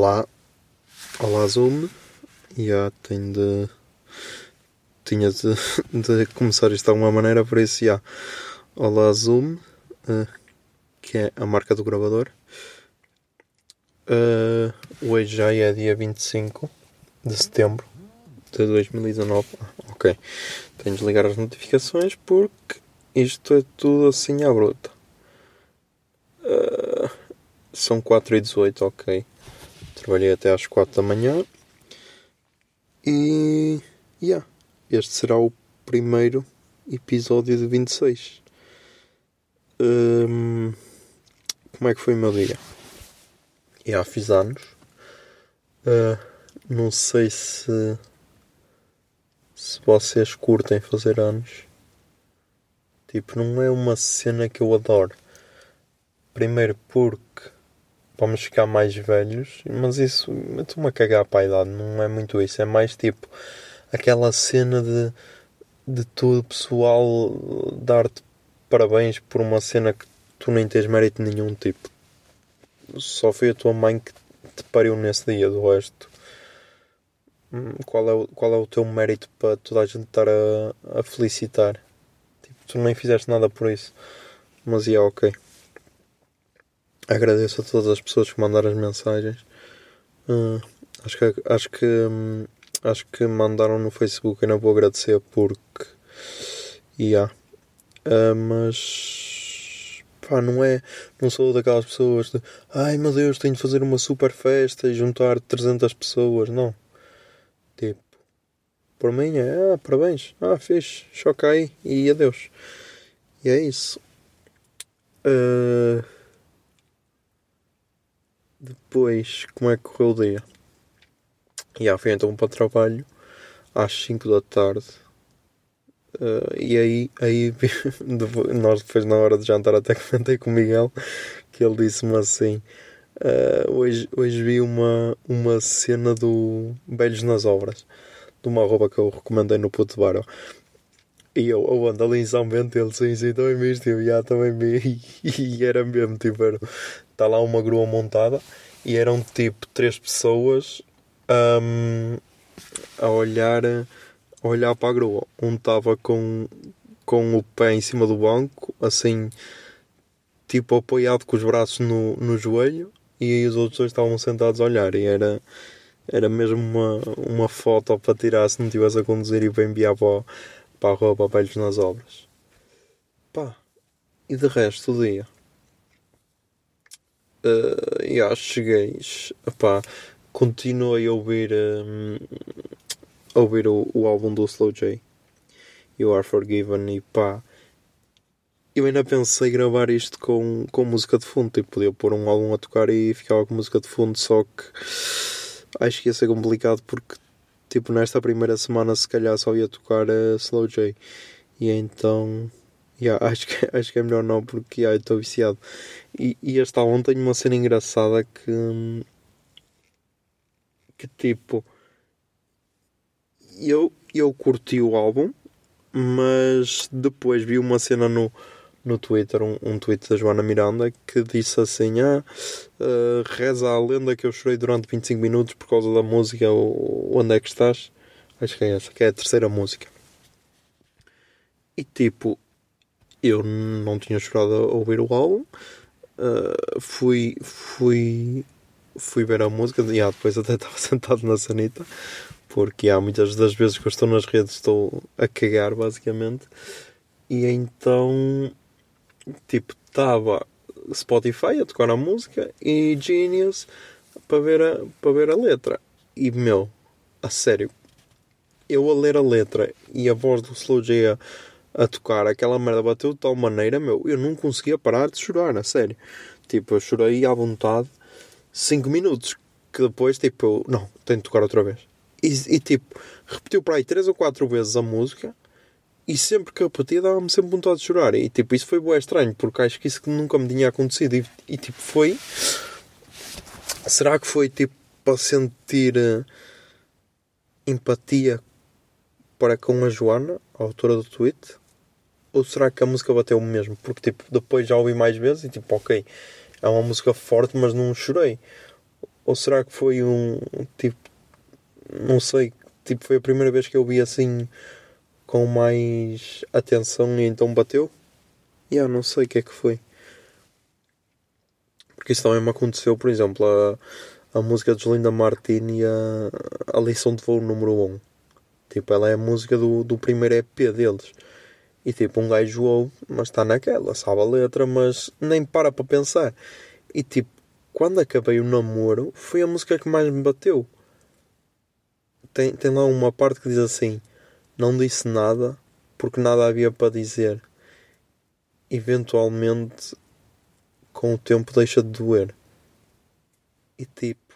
Olá, olá Zoom. Já tenho de. Tinha de, de começar isto de alguma maneira, por isso já. Olá Zoom, eh, que é a marca do gravador. Eh, hoje já é dia 25 de setembro de 2019. Ah, ok, tenho de ligar as notificações porque isto é tudo assim à bruta. Eh, são 4 e 18, ok. Trabalhei até às 4 da manhã. E. Yeah, este será o primeiro episódio de 26. Hum, como é que foi o meu dia? Yeah, fiz anos. Uh, não sei se. Se vocês curtem fazer anos. Tipo, não é uma cena que eu adoro. Primeiro porque vamos ficar mais velhos, mas isso eu estou-me a cagar para a idade, não é muito isso, é mais tipo aquela cena de, de todo o pessoal dar-te parabéns por uma cena que tu nem tens mérito nenhum, tipo, só foi a tua mãe que te pariu nesse dia, do resto. hum, Qual é, o, qual é o teu mérito para toda a gente estar a, a felicitar? Tipo, tu nem fizeste nada por isso. Mas é ok. Agradeço a todas as pessoas que mandaram as mensagens. Hum, acho que acho que hum, acho que mandaram no Facebook não vou agradecer porque yeah. Ah, mas pá, não é não sou daquelas pessoas de ai meu Deus, tenho de fazer uma super festa e juntar 300 pessoas, não. Tipo, por mim é ah, parabéns, ah, choca aí e adeus. E é isso. Ah, depois, como é que correu o dia? E yeah, fui então para o trabalho às 5 da tarde. Uh, e aí, aí depois- nós depois na hora de jantar até comentei com o Miguel que ele disse-me assim uh, hoje, hoje vi uma, uma cena do Velhos nas Obras de uma roupa que eu recomendei no Puto Bar. E eu, eu ando ali em São Bento ele sim, sim, também viste eu já também vi e, era mesmo tipo, está lá uma grua montada e eram tipo três pessoas hum, a olhar a olhar para a grua. Um estava com, com o pé em cima do banco, assim, tipo apoiado com os braços no, no joelho, e os outros dois estavam sentados a olhar. E era, era mesmo uma, uma foto para tirar se não estivesse a conduzir e para enviar para, o- para a rua para velhos nas obras. Pá, e de resto do dia. Uh, já cheguei. Epá, continuei a ouvir, hum, a ouvir o, o álbum do Slow J. You Are Forgiven e pá. Eu ainda pensei gravar isto com, com música de fundo. Tipo, podia pôr um álbum a tocar e ficava com música de fundo, só que acho que ia ser complicado porque, tipo, nesta primeira semana se calhar só ia tocar a Slow J. E então, yeah, acho, que, acho que é melhor não porque yeah, estou viciado. E, e este álbum tem uma cena engraçada que. que tipo. Eu, eu curti o álbum, mas depois vi uma cena no, no Twitter, um, um tweet da Joana Miranda, que disse assim: Ah, eh, reza a lenda que eu chorei durante 25 minutos por causa da música o- Onde é que estás? Acho que é essa, que é a terceira música. E tipo, eu não tinha chorado a ouvir o álbum. Uh, fui, fui, fui ver a música e ah, depois até estava sentado na sanita porque há muitas das vezes que eu estou nas redes estou a cagar basicamente e então tipo estava Spotify a tocar a música e Genius para ver a, para ver a letra e meu, a sério eu a ler a letra e a voz do Slow J a, a tocar, aquela merda bateu de tal maneira, meu, eu não conseguia parar de chorar, a sério. Tipo, eu chorei à vontade 5 minutos, que depois, tipo, eu, não, tenho de tocar outra vez. E, e tipo, repetiu para aí 3 ou 4 vezes a música e sempre que eu repetia dava-me sempre vontade de chorar. E tipo, isso foi bem estranho, porque acho que isso nunca me tinha acontecido. E, e tipo, foi. Será que foi tipo para sentir uh, empatia para com a Joana, a autora do tweet? Ou será que a música bateu mesmo? Porque tipo, depois já ouvi mais vezes e tipo, ok, é uma música forte, mas não chorei. Ou será que foi um tipo, não sei, tipo, foi a primeira vez que eu vi assim com mais atenção e então bateu? E yeah, não sei o que é que foi. Porque isso também me aconteceu, por exemplo, a, a música de Linda Martin e a, a lição de voo número 1. Tipo, ela é a música do, do primeiro EP deles. E tipo, um gajo ouve, mas está naquela, sabe a letra, mas nem para para pensar. E tipo, quando acabei o namoro, foi a música que mais me bateu. Tem, tem lá uma parte que diz assim: Não disse nada porque nada havia para dizer. Eventualmente, com o tempo, deixa de doer. E tipo,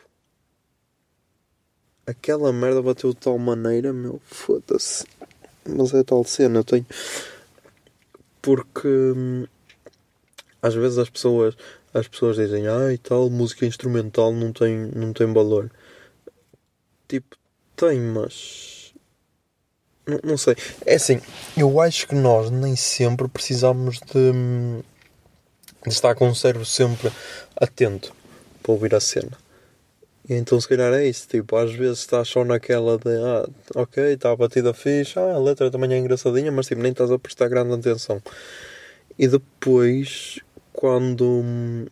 aquela merda bateu de tal maneira, meu, foda-se. Mas é tal cena, eu tenho. Porque hum, às vezes as pessoas, as pessoas dizem, ah, e tal, música instrumental não tem, não tem valor. Tipo, tem, mas. Não, sei. É assim, eu acho que nós nem sempre precisamos de, de estar com o cérebro sempre atento para ouvir a cena. E então se calhar é isso, tipo, às vezes estás só naquela de ah, ok, está a batida fixe, ah, a letra também é engraçadinha, mas tipo, nem estás a prestar grande atenção. E depois, quando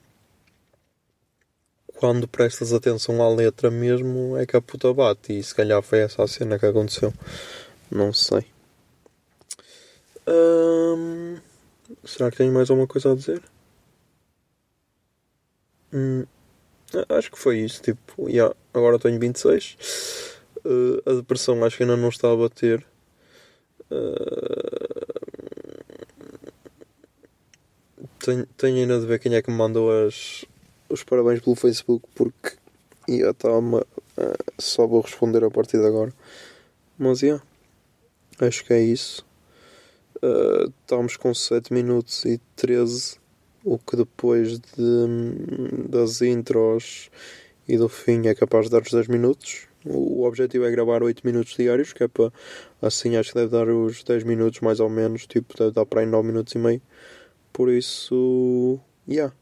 quando prestas atenção à letra mesmo, é que a puta bate. E se calhar foi essa a cena que aconteceu. Não sei. Hum, será que tenho mais alguma coisa a dizer? Hum. Acho que foi isso, tipo, yeah, agora tenho 26. Uh, a depressão acho que ainda não está a bater. Uh, tenho, tenho ainda de ver quem é que me mandou as, os parabéns pelo Facebook porque já está uh, só vou responder a partir de agora. Mas yeah, acho que é isso. Uh, estamos com 7 minutos e 13 o que depois de, das intros e do fim é capaz de dar os 10 minutos. O objetivo é gravar 8 minutos diários, que é para assim acho que deve dar os 10 minutos mais ou menos, tipo, deve dar para aí 9 minutos e meio. Por isso, yeah,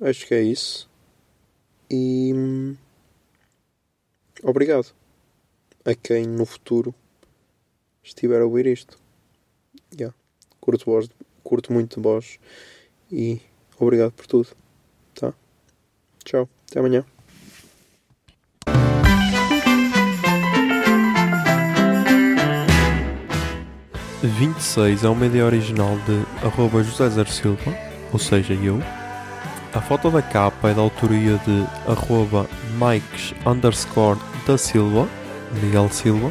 acho que é isso. E obrigado a quem no futuro estiver a ouvir isto. Yeah. Curto, curto muito de voz e obrigado por tudo. Tá? Tchau. Até amanhã. Vinte e seis é uma ideia original de arroba José Zer Silva, ou seja, eu. A foto da capa é da autoria de arroba Mikes underscore da Silva, Miguel Silva,